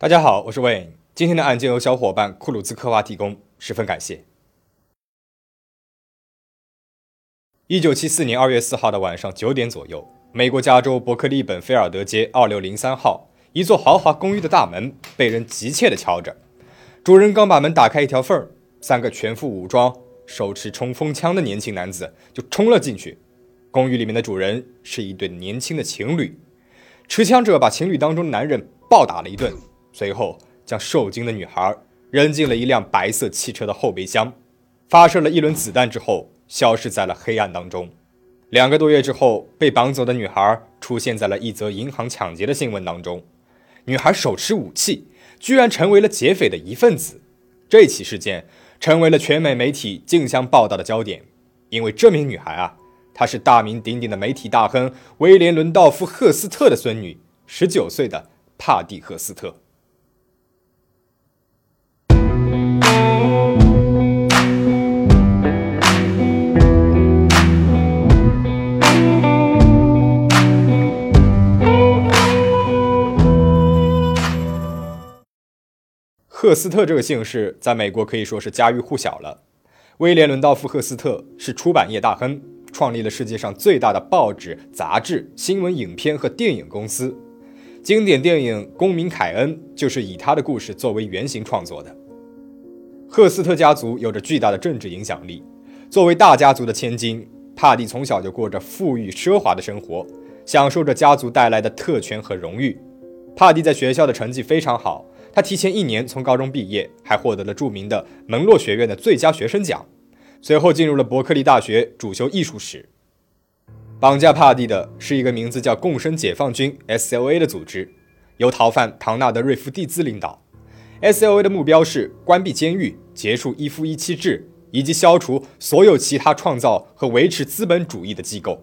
大家好，我是 Wayne。今天的案件由小伙伴库鲁兹科娃提供，十分感谢。一九七四年二月四号的晚上九点左右，美国加州伯克利本菲尔德街二六零三号一座豪华公寓的大门被人急切地敲着。主人刚把门打开一条缝儿，三个全副武装、手持冲锋枪的年轻男子就冲了进去。公寓里面的主人是一对年轻的情侣，持枪者把情侣当中的男人暴打了一顿。随后，将受惊的女孩扔进了一辆白色汽车的后备箱，发射了一轮子弹之后，消失在了黑暗当中。两个多月之后，被绑走的女孩出现在了一则银行抢劫的新闻当中。女孩手持武器，居然成为了劫匪的一份子。这起事件成为了全美媒体竞相报道的焦点，因为这名女孩啊，她是大名鼎鼎的媒体大亨威廉·伦道夫·赫斯特的孙女，十九岁的帕蒂·赫斯特。赫斯特这个姓氏在美国可以说是家喻户晓了。威廉·伦道夫·赫斯特是出版业大亨，创立了世界上最大的报纸、杂志、新闻、影片和电影公司。经典电影《公民凯恩》就是以他的故事作为原型创作的。赫斯特家族有着巨大的政治影响力。作为大家族的千金，帕蒂从小就过着富裕奢华的生活，享受着家族带来的特权和荣誉。帕蒂在学校的成绩非常好。他提前一年从高中毕业，还获得了著名的门洛学院的最佳学生奖。随后进入了伯克利大学，主修艺术史。绑架帕蒂的是一个名字叫共生解放军 （S.L.A.） 的组织，由逃犯唐纳德·瑞夫蒂兹领导。S.L.A. 的目标是关闭监狱、结束一夫一妻制，以及消除所有其他创造和维持资本主义的机构。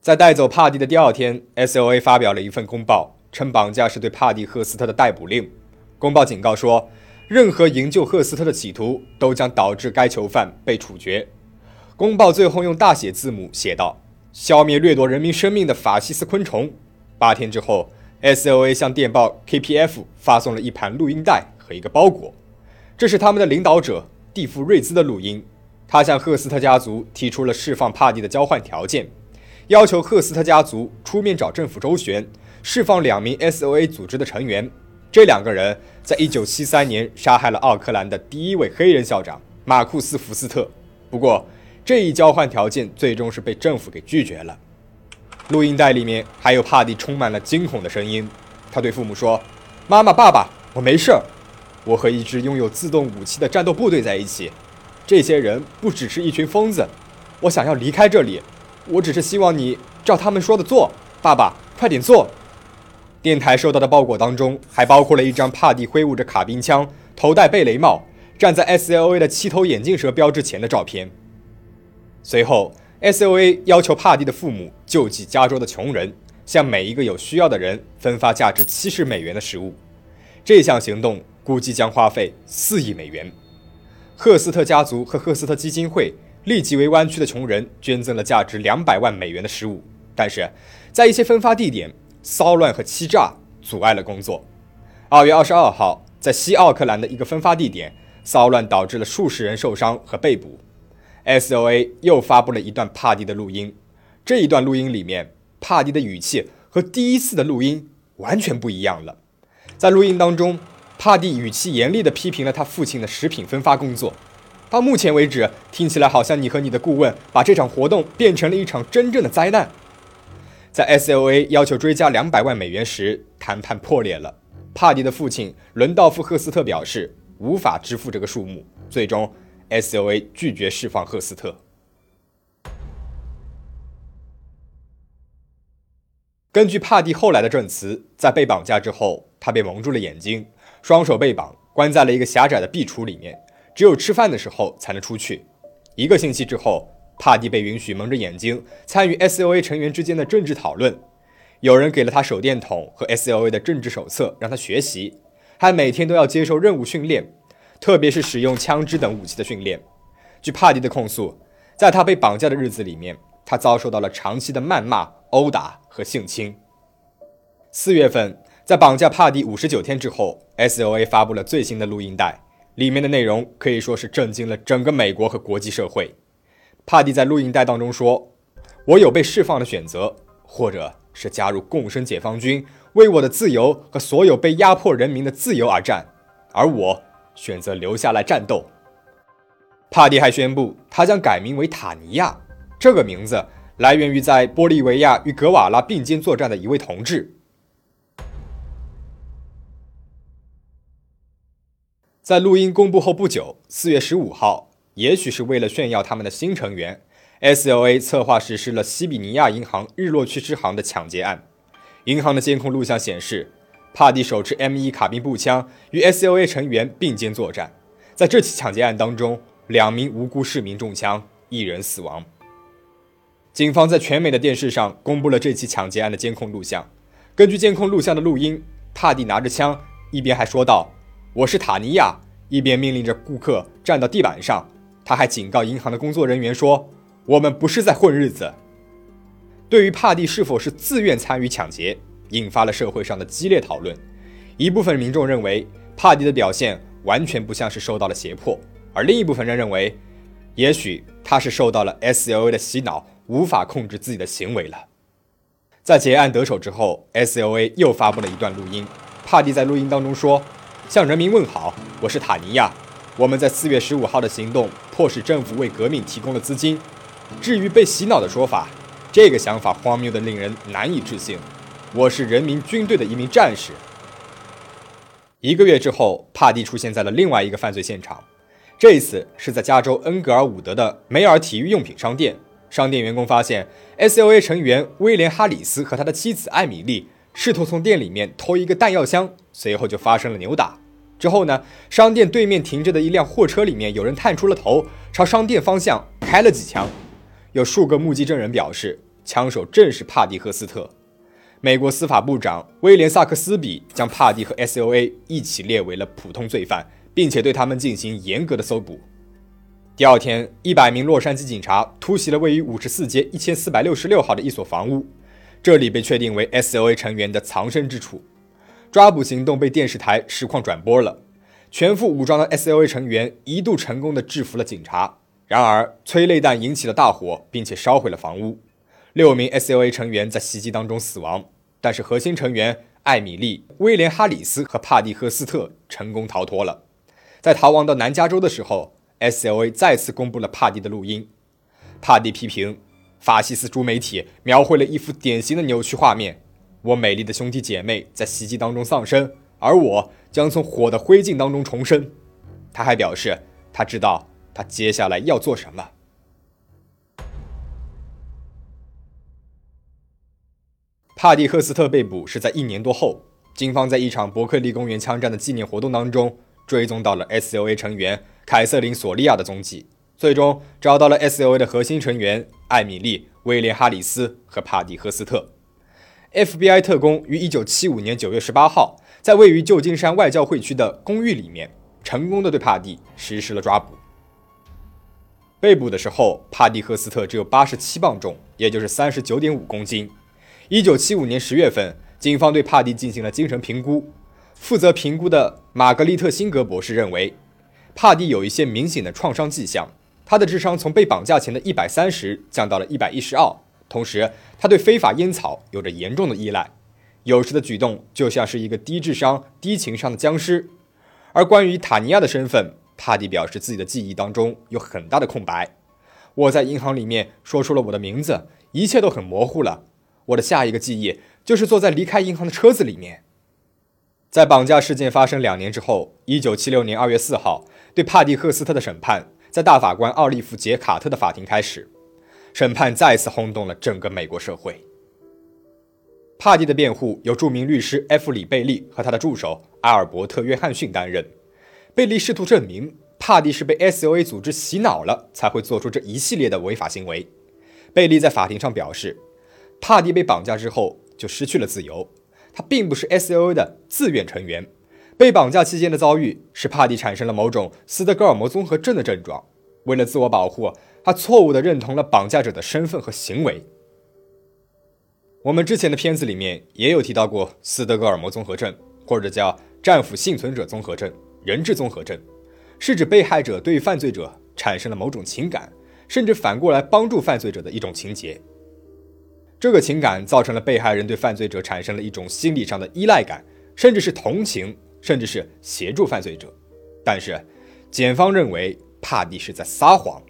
在带走帕蒂的第二天，S.O.A. 发表了一份公报，称绑架是对帕蒂·赫斯特的逮捕令。公报警告说，任何营救赫斯特的企图都将导致该囚犯被处决。公报最后用大写字母写道：“消灭掠夺人民生命的法西斯昆虫。”八天之后，S.O.A. 向电报 K.P.F. 发送了一盘录音带和一个包裹，这是他们的领导者蒂夫·瑞兹的录音。他向赫斯特家族提出了释放帕蒂的交换条件。要求赫斯特家族出面找政府周旋，释放两名 S.O.A 组织的成员。这两个人在1973年杀害了奥克兰的第一位黑人校长马库斯·福斯特。不过，这一交换条件最终是被政府给拒绝了。录音带里面还有帕蒂充满了惊恐的声音。他对父母说：“妈妈、爸爸，我没事儿。我和一支拥有自动武器的战斗部队在一起。这些人不只是一群疯子。我想要离开这里。”我只是希望你照他们说的做，爸爸，快点做。电台收到的包裹当中还包括了一张帕蒂挥舞着卡宾枪、头戴贝雷帽、站在 S.L.A 的七头眼镜蛇标志前的照片。随后，S.O.A 要求帕蒂的父母救济加州的穷人，向每一个有需要的人分发价值七十美元的食物。这项行动估计将花费四亿美元。赫斯特家族和赫斯特基金会。立即为湾区的穷人捐赠了价值两百万美元的食物，但是在一些分发地点，骚乱和欺诈阻碍了工作。二月二十二号，在西奥克兰的一个分发地点，骚乱导致了数十人受伤和被捕。S.O.A. 又发布了一段帕蒂的录音，这一段录音里面，帕蒂的语气和第一次的录音完全不一样了。在录音当中，帕蒂语气严厉地批评了他父亲的食品分发工作。到目前为止，听起来好像你和你的顾问把这场活动变成了一场真正的灾难。在 S.O.A. 要求追加两百万美元时，谈判破裂了。帕蒂的父亲伦道夫·赫斯特表示无法支付这个数目，最终 S.L.A 拒绝释放赫斯特。根据帕蒂后来的证词，在被绑架之后，他被蒙住了眼睛，双手被绑，关在了一个狭窄的壁橱里面。只有吃饭的时候才能出去。一个星期之后，帕蒂被允许蒙着眼睛参与 S.O.A 成员之间的政治讨论。有人给了他手电筒和 S.O.A 的政治手册让他学习，还每天都要接受任务训练，特别是使用枪支等武器的训练。据帕蒂的控诉，在他被绑架的日子里面，他遭受到了长期的谩骂殴打和性侵。四月份，在绑架帕蒂五十九天之后，S.O.A 发布了最新的录音带，里面的内容可以说是震惊了整个美国和国际社会。帕蒂在录音带当中说：“我有被释放的选择，或者是加入共生解放军，为我的自由和所有被压迫人民的自由而战，而我选择留下来战斗。”帕蒂还宣布，他将改名为塔尼亚。这个名字来源于在玻利维亚与格瓦拉并肩作战的一位同志。在录音公布后不久，四月十五号，也许是为了炫耀他们的新成员，S.L.A. 策划实施了西比尼亚银行日落区支行的抢劫案。银行的监控录像显示，帕蒂手持 M1 卡宾步枪与 S.O.A 成员并肩作战。在这起抢劫案当中，两名无辜市民中枪，一人死亡。警方在全美的电视上公布了这起抢劫案的监控录像。根据监控录像的录音，帕蒂拿着枪，一边还说道：“我是塔尼亚”，一边命令着顾客站到地板上。他还警告银行的工作人员说：“我们不是在混日子。”对于帕蒂是否是自愿参与抢劫，引发了社会上的激烈讨论。一部分民众认为，帕蒂的表现完全不像是受到了胁迫。而另一部分人认为，也许他是受到了 S.O.A 的洗脑，无法控制自己的行为了。在结案得手之后，S.O.A 又发布了一段录音。帕蒂在录音当中说：“向人民问好，我是塔尼亚。我们在四月十五号的行动迫使政府为革命提供了资金。至于被洗脑的说法，这个想法荒谬的令人难以置信。我是人民军队的一名战士。”一个月之后，帕蒂出现在了另外一个犯罪现场。这一次是在加州恩格尔伍德的梅尔体育用品商店，商店员工发现 S.O.A 成员威廉·哈里斯和他的妻子艾米丽试图从店里面偷一个弹药箱，随后就发生了扭打。之后呢，商店对面停着的一辆货车里面有人探出了头，朝商店方向开了几枪。有数个目击证人表示，枪手正是帕蒂·赫斯特。美国司法部长威廉·萨克斯比将帕蒂和 S.O.A 一起列为了普通罪犯。并且对他们进行严格的搜捕。第二天，一百名洛杉矶警察突袭了位于五十四街一千四百六十六号的一所房屋，这里被确定为 S.O.A 成员的藏身之处。抓捕行动被电视台实况转播了，全副武装的 S.O.A 成员一度成功的制服了警察，然而催泪弹引起了大火，并且烧毁了房屋。六名 SLA 成员在袭击当中死亡，但是核心成员艾米丽、威廉·哈里斯和帕蒂·赫斯特成功逃脱了。在逃亡到南加州的时候，SLA 再次公布了帕蒂的录音。帕蒂批评法西斯主媒体描绘了一幅典型的扭曲画面：我美丽的兄弟姐妹在袭击当中丧生，而我将从火的灰烬当中重生。他还表示，他知道他接下来要做什么。帕蒂·赫斯特被捕是在一年多后，警方在一场伯克利公园枪战的纪念活动当中。追踪到了 S.O.A 成员凯瑟琳·索利亚的踪迹，最终找到了 S.O.A 的核心成员艾米丽·威廉·哈里斯和帕蒂·赫斯特。F.B.I 特工于1975年9月18号，在位于旧金山外教会区的公寓里面，成功的对帕蒂实施了抓捕。被捕的时候，帕蒂·赫斯特只有87磅重，也就是39.5公斤。1975年10月份，警方对帕蒂进行了精神评估。负责评估的玛格丽特·辛格博士认为，帕蒂有一些明显的创伤迹象。他的智商从被绑架前的一百三十降到了一百一十二，同时他对非法烟草有着严重的依赖，有时的举动就像是一个低智商、低情商的僵尸。而关于塔尼亚的身份，帕蒂表示自己的记忆当中有很大的空白。我在银行里面说出了我的名字，一切都很模糊了。我的下一个记忆就是坐在离开银行的车子里面。在绑架事件发生两年之后，一九七六年二月四号，对帕蒂·赫斯特的审判在大法官奥利弗·杰卡特的法庭开始。审判再次轰动了整个美国社会。帕蒂的辩护由著名律师 F. 里贝利和他的助手阿尔伯特·约翰逊担任。贝利试图证明帕蒂是被 S.O.A 组织洗脑了，才会做出这一系列的违法行为。贝利在法庭上表示，帕蒂被绑架之后就失去了自由。他并不是 S.O.A 的自愿成员，被绑架期间的遭遇使帕蒂产生了某种斯德哥尔摩综合症的症状。为了自我保护，他错误地认同了绑架者的身份和行为。我们之前的片子里面也有提到过斯德哥尔摩综合症，或者叫战俘幸存者综合症、人质综合症，是指被害者对犯罪者产生了某种情感，甚至反过来帮助犯罪者的一种情节。这个情感造成了被害人对犯罪者产生了一种心理上的依赖感，甚至是同情，甚至是协助犯罪者。但是，检方认为帕蒂是在撒谎。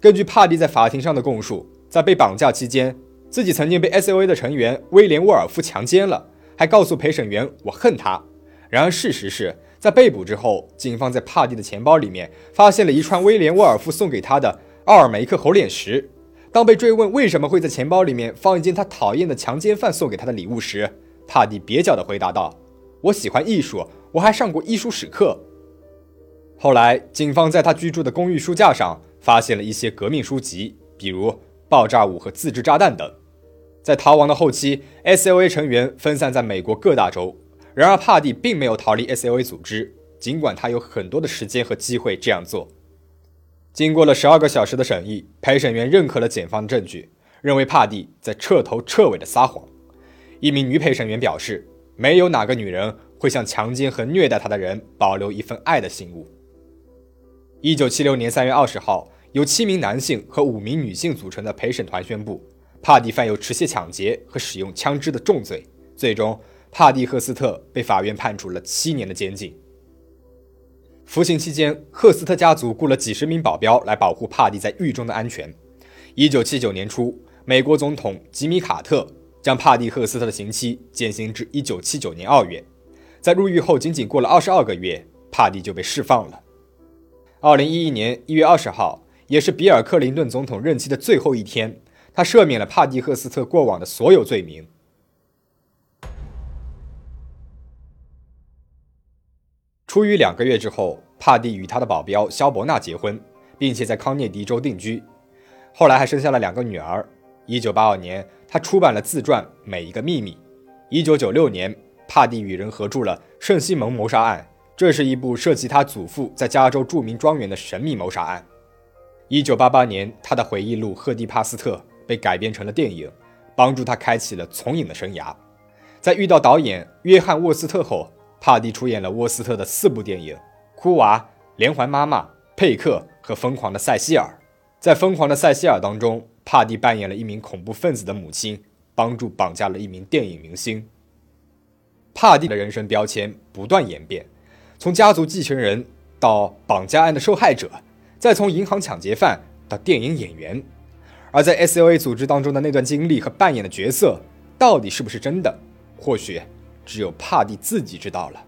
根据帕蒂在法庭上的供述，在被绑架期间，自己曾经被 S.O.A 的成员威廉·沃尔夫强奸了，还告诉陪审员“我恨他”。然而，事实是在被捕之后，警方在帕蒂的钱包里面发现了一串威廉·沃尔夫送给他的奥尔梅克猴脸石。当被追问为什么会在钱包里面放一件他讨厌的强奸犯送给他的礼物时，帕蒂蹩脚地回答道：“我喜欢艺术，我还上过艺术史课。”后来，警方在他居住的公寓书架上发现了一些革命书籍，比如《爆炸物和自制炸弹》等。在逃亡的后期，S.O.A 成员分散在美国各大洲。然而，帕蒂并没有逃离 S.O.A 组织，尽管他有很多的时间和机会这样做。经过了十二个小时的审议，陪审员认可了检方的证据，认为帕蒂在彻头彻尾的撒谎。一名女陪审员表示：“没有哪个女人会向强奸和虐待她的人保留一份爱的信物。”一九七六年三月二十号，由七名男性和五名女性组成的陪审团宣布，帕蒂犯有持械抢劫和使用枪支的重罪。最终，帕蒂·赫斯特被法院判处了七年的监禁。服刑期间，赫斯特家族雇了几十名保镖来保护帕蒂在狱中的安全。一九七九年初，美国总统吉米·卡特将帕蒂·赫斯特的刑期减刑至一九七九年二月。在入狱后仅仅过了二十二个月，帕蒂就被释放了。二零一一年一月二十号，也是比尔·克林顿总统任期的最后一天，他赦免了帕蒂·赫斯特过往的所有罪名。出狱两个月之后，帕蒂与他的保镖肖伯纳结婚，并且在康涅狄州定居。后来还生下了两个女儿。一九八二年，他出版了自传《每一个秘密》。一九九六年，帕蒂与人合著了《圣西蒙谋杀案》。这是一部涉及他祖父在加州著名庄园的神秘谋杀案。一九八八年，他的回忆录《赫蒂帕斯特》被改编成了电影，帮助他开启了从影的生涯。在遇到导演约翰沃斯特后，帕蒂出演了沃斯特的四部电影：《哭娃》《连环妈妈》《佩克》和《疯狂的塞西尔》。在《疯狂的塞西尔》当中，帕蒂扮演了一名恐怖分子的母亲，帮助绑架了一名电影明星。帕蒂的人生标签不断演变。从家族继承人到绑架案的受害者，再从银行抢劫犯到电影演员，而在 S.O.A 组织当中的那段经历和扮演的角色，到底是不是真的？或许只有帕蒂自己知道了。